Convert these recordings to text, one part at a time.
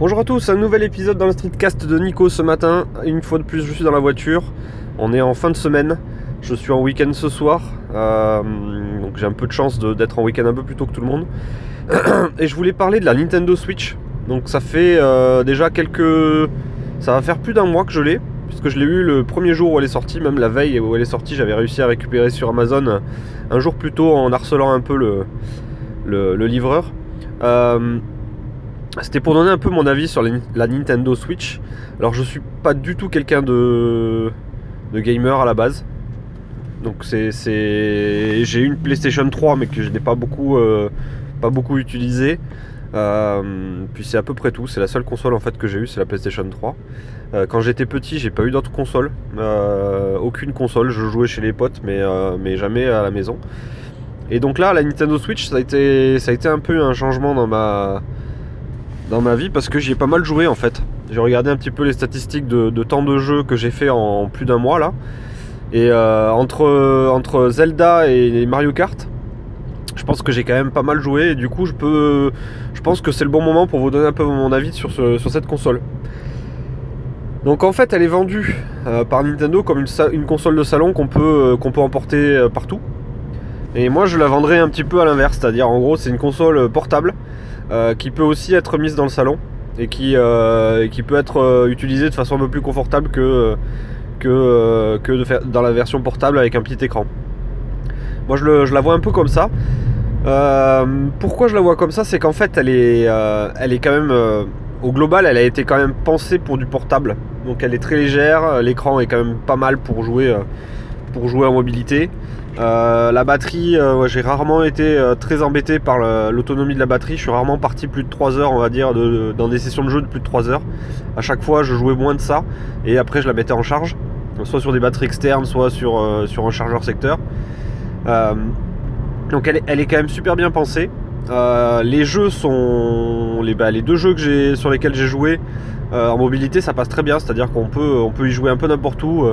Bonjour à tous, un nouvel épisode dans le streetcast de Nico ce matin. Une fois de plus, je suis dans la voiture. On est en fin de semaine. Je suis en week-end ce soir. Euh, donc j'ai un peu de chance d'être en week-end un peu plus tôt que tout le monde. Et je voulais parler de la Nintendo Switch. Donc ça fait euh, déjà quelques. Ça va faire plus d'un mois que je l'ai. Puisque je l'ai eu le premier jour où elle est sortie, même la veille où elle est sortie, j'avais réussi à récupérer sur Amazon un jour plus tôt en harcelant un peu le, livreur. Euh, c'était pour donner un peu mon avis sur la Nintendo Switch. Alors je suis pas du tout quelqu'un de, de gamer à la base. Donc c'est, j'ai une PlayStation 3 mais que je n'ai pas beaucoup, euh, pas beaucoup utilisé. Euh, puis c'est à peu près tout. C'est la seule console en fait que j'ai eue, c'est la PlayStation 3. Euh, quand j'étais petit, j'ai pas eu d'autres consoles. aucune console. Je jouais chez les potes, mais, mais jamais à la maison. Et donc là, la Nintendo Switch, ça a été, ça a été un peu un changement dans ma, dans ma vie parce que j'y ai pas mal joué en fait. J'ai regardé un petit peu les statistiques de, temps de jeu que j'ai fait en plus d'un mois là. Et euh, entre, Zelda et Mario Kart, je pense que j'ai quand même pas mal joué et du coup je peux. Je pense que c'est le bon moment pour vous donner un peu mon avis sur, sur cette console. Donc en fait elle est vendue euh, par Nintendo comme une, une console de salon qu'on peut, euh, qu'on peut emporter partout. Et moi je la vendrais un petit peu à l'inverse, c'est-à-dire en gros c'est une console portable euh, qui peut aussi être mise dans le salon et qui, euh, qui peut être euh, utilisée de façon un peu plus confortable que, que, que de faire dans la version portable avec un petit écran. Moi je, je la vois un peu comme ça. pourquoi je la vois comme ça C'est qu'en fait elle est, elle est quand même au global, elle a été quand même pensée pour du portable. Donc elle est très légère, l'écran est quand même pas mal pour jouer, pour jouer en mobilité. Euh, la batterie, euh, j'ai rarement été euh, très embêté par l'autonomie de la batterie. Je suis rarement parti plus de 3 heures, on va dire, dans des sessions de jeu de plus de 3 heures. À chaque fois, je jouais moins de ça et après, je la mettais en charge, soit sur des batteries externes, soit sur, un chargeur secteur. donc, elle est, quand même super bien pensée. les jeux sont. Les, bah, deux jeux sur lesquels j'ai joué en mobilité, ça passe très bien, c'est-à-dire qu'on peut, on peut y jouer un peu n'importe où.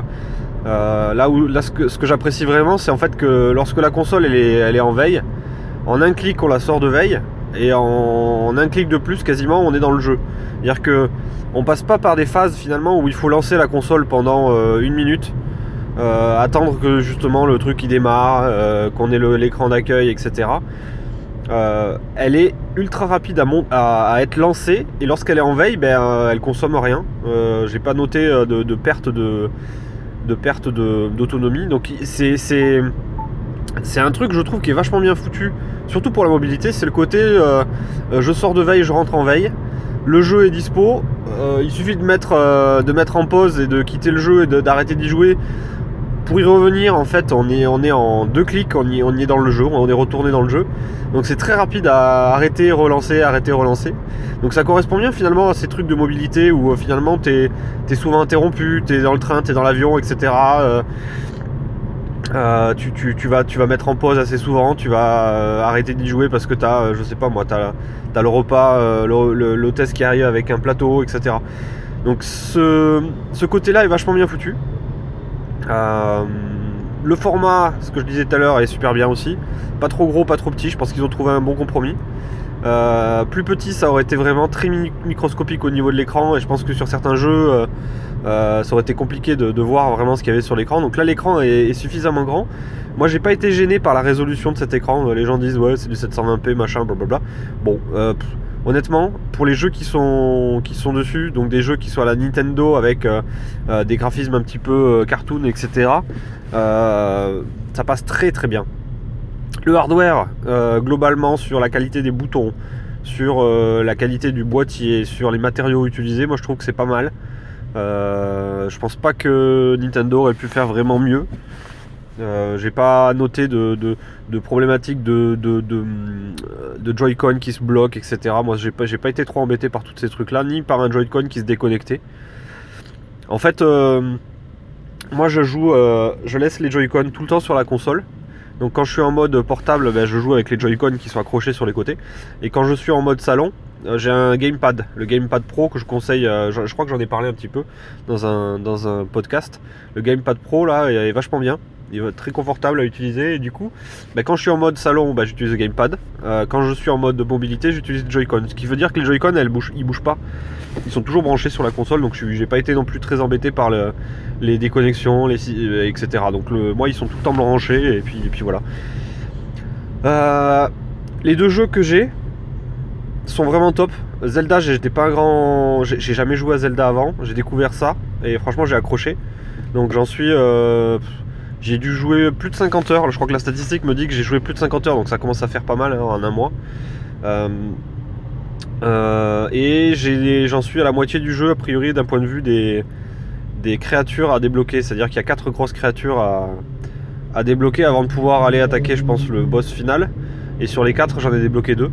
Euh, là où là, ce que, j'apprécie vraiment, c'est en fait que lorsque la console elle est, elle est, en veille, en un clic on la sort de veille et en, un clic de plus quasiment on est dans le jeu. C'est-à-dire que on passe pas par des phases finalement où il faut lancer la console pendant euh, une minute, euh, attendre que justement le truc il démarre, qu'on ait l'écran d'accueil, etc. elle est ultra rapide à, à, être lancée et lorsqu'elle est en veille, ben, elle consomme rien. J'ai pas noté de perte de de perte d'autonomie. Donc c'est c'est un truc je trouve qui est vachement bien foutu, surtout pour la mobilité. C'est le côté euh, euh, je sors de veille, je rentre en veille. Le jeu est dispo. Euh, il suffit de mettre, de mettre en pause et de quitter le jeu et d'arrêter d'y jouer. Pour y revenir, en fait, on est, en deux clics, on y, est dans le jeu, on est retourné dans le jeu. Donc c'est très rapide à arrêter, relancer, arrêter, relancer. Donc ça correspond bien finalement à ces trucs de mobilité où euh, finalement t'es es souvent interrompu, t'es dans le train, t'es dans l'avion, etc. Euh, euh, tu, vas, tu mettre en pause assez souvent, tu vas arrêter d'y jouer parce que t'as, je sais pas moi, t'as as le repas, l'hôtesse qui arrive avec un plateau, etc. Donc ce côté-là est vachement bien foutu. Euh, le format, ce que je disais tout à l'heure, est super bien aussi. Pas trop gros, pas trop petit. Je pense qu'ils ont trouvé un bon compromis. Euh, plus petit, ça aurait été vraiment très microscopique au niveau de l'écran. Et je pense que sur certains jeux, euh, ça aurait été compliqué de, voir vraiment ce qu'il y avait sur l'écran. Donc là, l'écran est, suffisamment grand. Moi, j'ai pas été gêné par la résolution de cet écran. Les gens disent ouais, c'est du 720p, machin, blablabla. Bon, honnêtement, pour les jeux qui sont, dessus, donc des jeux qui sont à la Nintendo avec euh, euh, des graphismes un petit peu euh, cartoon, etc., ça passe très très bien. Le hardware, globalement, sur la qualité des boutons, sur la qualité du boîtier, sur les matériaux utilisés, moi je trouve que c'est pas mal. je pense pas que Nintendo aurait pu faire vraiment mieux. Euh, j'ai pas noté de, problématiques de, de, Joy-Con qui se bloquent, etc. Moi, j'ai pas, pas été trop embêté par tous ces trucs-là, ni par un Joy-Con qui se déconnectait. En fait, euh, moi, je joue, euh, je laisse les Joy-Con tout le temps sur la console. Donc, quand je suis en mode portable, ben, je joue avec les Joy-Con qui sont accrochés sur les côtés. Et quand je suis en mode salon, j'ai un gamepad, le gamepad pro que je conseille, je, crois que j'en ai parlé un petit peu dans un, dans un podcast. Le gamepad pro là est vachement bien il est très confortable à utiliser. Et du coup, bah, quand je suis en mode salon, bah, j'utilise le gamepad. Euh, quand je suis en mode mobilité, j'utilise le Joy-Con. Ce qui veut dire que les Joy-Con, elles bougent, ils bougent pas. Ils sont toujours branchés sur la console, donc je n'ai pas été non plus très embêté par les déconnexions, les, etc. Donc moi, ils sont tout le temps branchés, et puis, et puis voilà. Euh, les deux jeux que j'ai sont vraiment top. Zelda, j'étais pas un grand. J'ai jamais joué à Zelda avant. J'ai découvert ça et franchement, j'ai accroché. Donc j'en suis. Euh, j'ai dû jouer plus de 50 heures. Je crois que la statistique me dit que j'ai joué plus de 50 heures, donc ça commence à faire pas mal hein, en un mois. Euh, euh, et j'en suis à la moitié du jeu, a priori, d'un point de vue des, créatures à débloquer. C'est-à-dire qu'il y a 4 grosses créatures à, à débloquer avant de pouvoir aller attaquer, je pense, le boss final. Et sur les 4, j'en ai débloqué 2.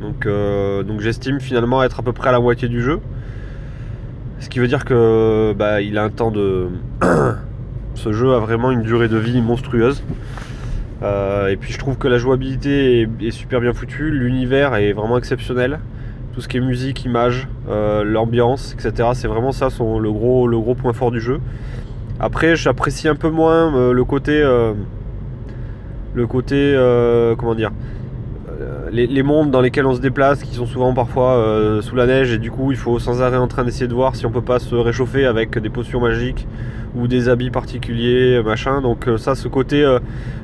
Donc, euh, donc j'estime finalement être à peu près à la moitié du jeu. Ce qui veut dire que bah, il a un temps de. Ce jeu a vraiment une durée de vie monstrueuse. Euh, et puis je trouve que la jouabilité est, super bien foutue, l'univers est vraiment exceptionnel. Tout ce qui est musique, image, euh, l'ambiance, etc. C'est vraiment ça le, gros, le gros point fort du jeu. Après, j'apprécie un peu moins le côté. le côté. comment dire les, mondes dans lesquels on se déplace, qui sont souvent parfois euh, sous la neige, et du coup il faut sans arrêt en train d'essayer de voir si on peut pas se réchauffer avec des potions magiques ou des habits particuliers, machin. Donc euh, ça, ce côté,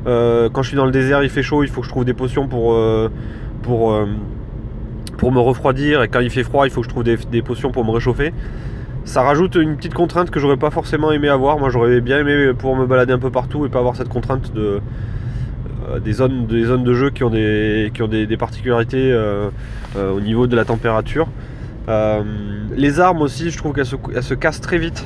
euh, quand je suis dans le désert, il fait chaud, il faut que je trouve des potions pour pour pour me refroidir, et quand il fait froid, il faut que je trouve des, des potions pour me réchauffer. Ça rajoute une petite contrainte que j'aurais pas forcément aimé avoir. Moi, j'aurais bien aimé pouvoir me balader un peu partout et pas avoir cette contrainte de euh, des, zones, des zones de jeu qui ont des, qui ont des, particularités euh, euh, au niveau de la température. les armes aussi, je trouve qu'elles se, se, cassent très vite.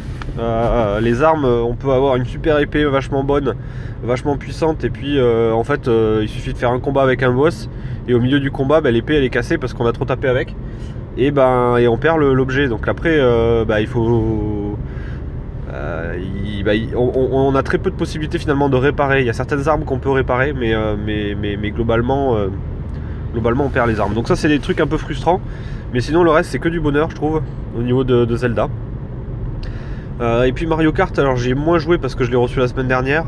les armes, on peut avoir une super épée vachement bonne, vachement puissante, et puis en fait, il suffit de faire un combat avec un boss, et au milieu du combat, bah, l'épée elle est cassée parce qu'on a trop tapé avec, et ben et on perd l'objet. Donc après, bah, il faut euh, bah, on, a très peu de possibilités finalement de réparer. Il y a certaines armes qu'on peut réparer, mais, euh, euh, globalement on perd les armes. Donc ça c'est des trucs un peu frustrants. Mais sinon le reste c'est que du bonheur je trouve au niveau de, Zelda. et puis Mario Kart, alors j'ai moins joué parce que je l'ai reçu la semaine dernière.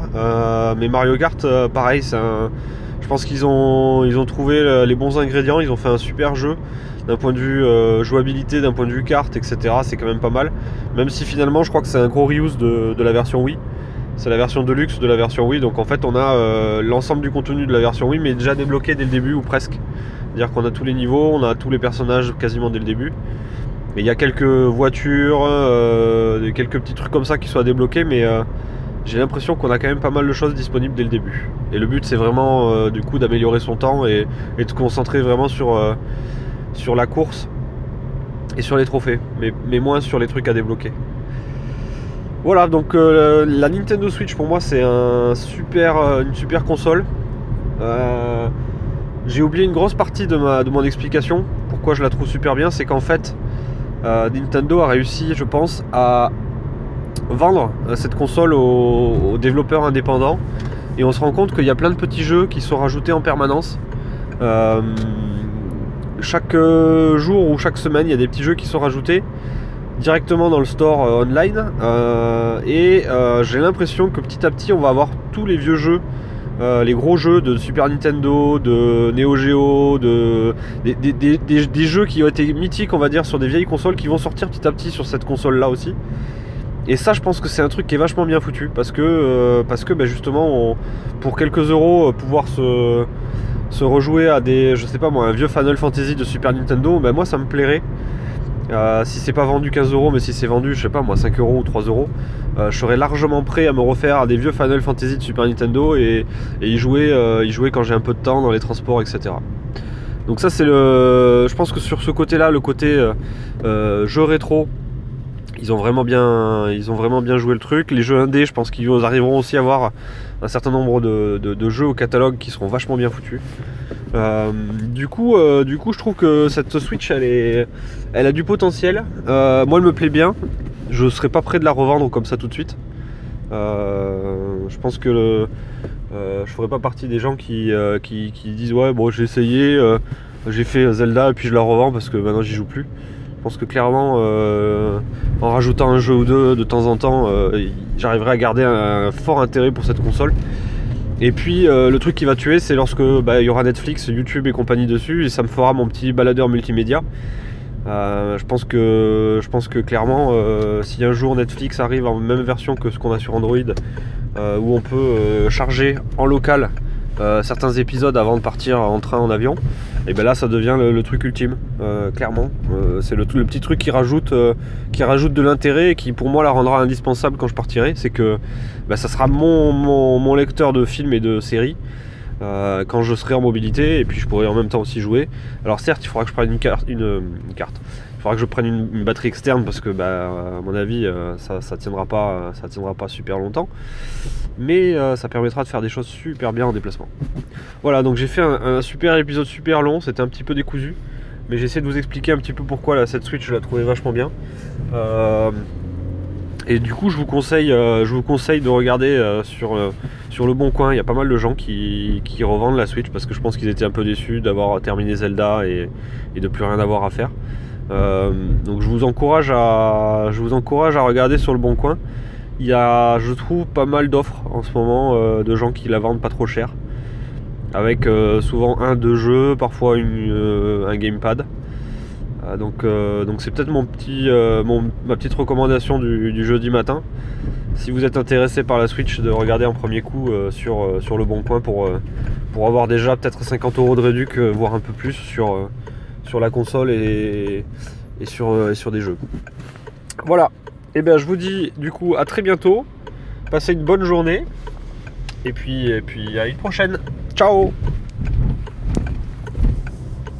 mais Mario Kart, pareil, je pense qu'ils ont, ils ont trouvé les bons ingrédients, ils ont fait un super jeu d'un point de vue euh, jouabilité, d'un point de vue carte, etc. C'est quand même pas mal. Même si finalement, je crois que c'est un gros reuse de, la version Wii. C'est la version de luxe de la version Wii. Donc en fait, on a euh, l'ensemble du contenu de la version Wii, mais déjà débloqué dès le début ou presque. C'est-à-dire qu'on a tous les niveaux, on a tous les personnages quasiment dès le début. Mais il y a quelques voitures, euh, quelques petits trucs comme ça qui soient débloqués, mais j'ai l'impression qu'on a quand même pas mal de choses disponibles dès le début. Et le but, c'est vraiment du coup d'améliorer son temps et, et, de se concentrer vraiment sur sur la course et sur les trophées, mais, moins sur les trucs à débloquer. Voilà, donc euh, la Nintendo Switch pour moi c'est un super, euh, une super console. Euh, j'ai oublié une grosse partie de, ma, de mon explication. Pourquoi je la trouve super bien, c'est qu'en fait Nintendo a réussi, je pense, à vendre cette console aux, développeurs indépendants. Et on se rend compte qu'il y a plein de petits jeux qui sont rajoutés en permanence chaque euh, jour ou chaque semaine, il y a des petits jeux qui sont rajoutés directement dans le store euh, online. Euh, et j'ai l'impression que petit à petit, on va avoir tous les vieux jeux. les gros jeux de Super Nintendo, de Neo Geo, de, des, jeux qui ont été mythiques, on va dire, sur des vieilles consoles qui vont sortir petit à petit sur cette console là aussi. Et ça, je pense que c'est un truc qui est vachement bien foutu parce que, parce que ben, justement, pour quelques euros, pouvoir se, se rejouer à des, je sais pas moi, un vieux Final Fantasy de Super Nintendo, ben moi ça me plairait. Euh, si c'est pas vendu 15 euros, mais si c'est vendu, je sais pas moi, 5 euros ou 3 euros, euh, je serais largement prêt à me refaire à des vieux Final Fantasy de Super Nintendo et, y, jouer, euh, y jouer quand j'ai un peu de temps dans les transports, etc. Donc ça c'est le. Je pense que sur ce côté-là, le côté jeu rétro, ils ont vraiment bien, ils ont vraiment bien joué le truc. Les jeux indés, je pense qu'ils arriveront aussi à avoir un certain nombre de, jeux au catalogue qui seront vachement bien foutus. Euh, du, coup, euh, du coup, je trouve que cette Switch, elle, a du potentiel. Euh, moi, elle me plaît bien. Je ne serais pas prêt de la revendre comme ça tout de suite. je pense que le, je ferai pas partie des gens qui, qui, disent ouais bon j'ai essayé, j'ai fait Zelda et puis je la revends parce que maintenant j'y joue plus. Je pense que clairement, euh, en rajoutant un jeu ou deux de temps en temps, euh, j'arriverai à garder un fort intérêt pour cette console. Et puis le truc qui va tuer, c'est lorsque bah, il y aura Netflix, YouTube et compagnie dessus, et ça me fera mon petit baladeur multimédia. je, pense que, je pense que clairement, si un jour Netflix arrive en même version que ce qu'on a sur Android, où on peut charger en local euh, certains épisodes avant de partir en train, en avion, et bien là ça devient le, truc ultime, euh, clairement. Euh, c'est le, petit truc qui rajoute, qui rajoute de l'intérêt et qui pour moi la rendra indispensable quand je partirai. C'est que ben, ça sera mon, lecteur de films et de séries. quand je serai en mobilité et puis je pourrai en même temps aussi jouer. Alors certes il faudra que je prenne une, carte. Il faudra que je prenne une, batterie externe parce que bah, à mon avis ça, ça tiendra pas ça tiendra pas super longtemps mais euh, ça permettra de faire des choses super bien en déplacement. Voilà, donc j'ai fait un, super épisode super long, c'était un petit peu décousu, mais j'essaie de vous expliquer un petit peu pourquoi cette Switch je la trouvais vachement bien. Euh, et du coup, je vous conseille, euh, je vous conseille de regarder sur, sur le bon coin. Il y a pas mal de gens qui, revendent la Switch parce que je pense qu'ils étaient un peu déçus d'avoir terminé Zelda et, et, de plus rien avoir à faire. Donc je vous encourage à, je vous encourage à regarder sur le bon coin. Il y a, je trouve, pas mal d'offres en ce moment euh, de gens qui la vendent pas trop cher. Avec euh, souvent un, deux jeux, parfois euh, un gamepad. donc donc c'est peut-être mon petit, ma petite recommandation du, jeudi matin. Si vous êtes intéressé par la Switch, de regarder en premier coup sur, sur le bon coin pour, pour avoir déjà peut-être 50 euros de réduc, voire un peu plus sur, sur la console et, sur, et sur des jeux. Voilà, et eh bien je vous dis du coup à très bientôt. Passez une bonne journée. Et puis, et puis à une prochaine. Ciao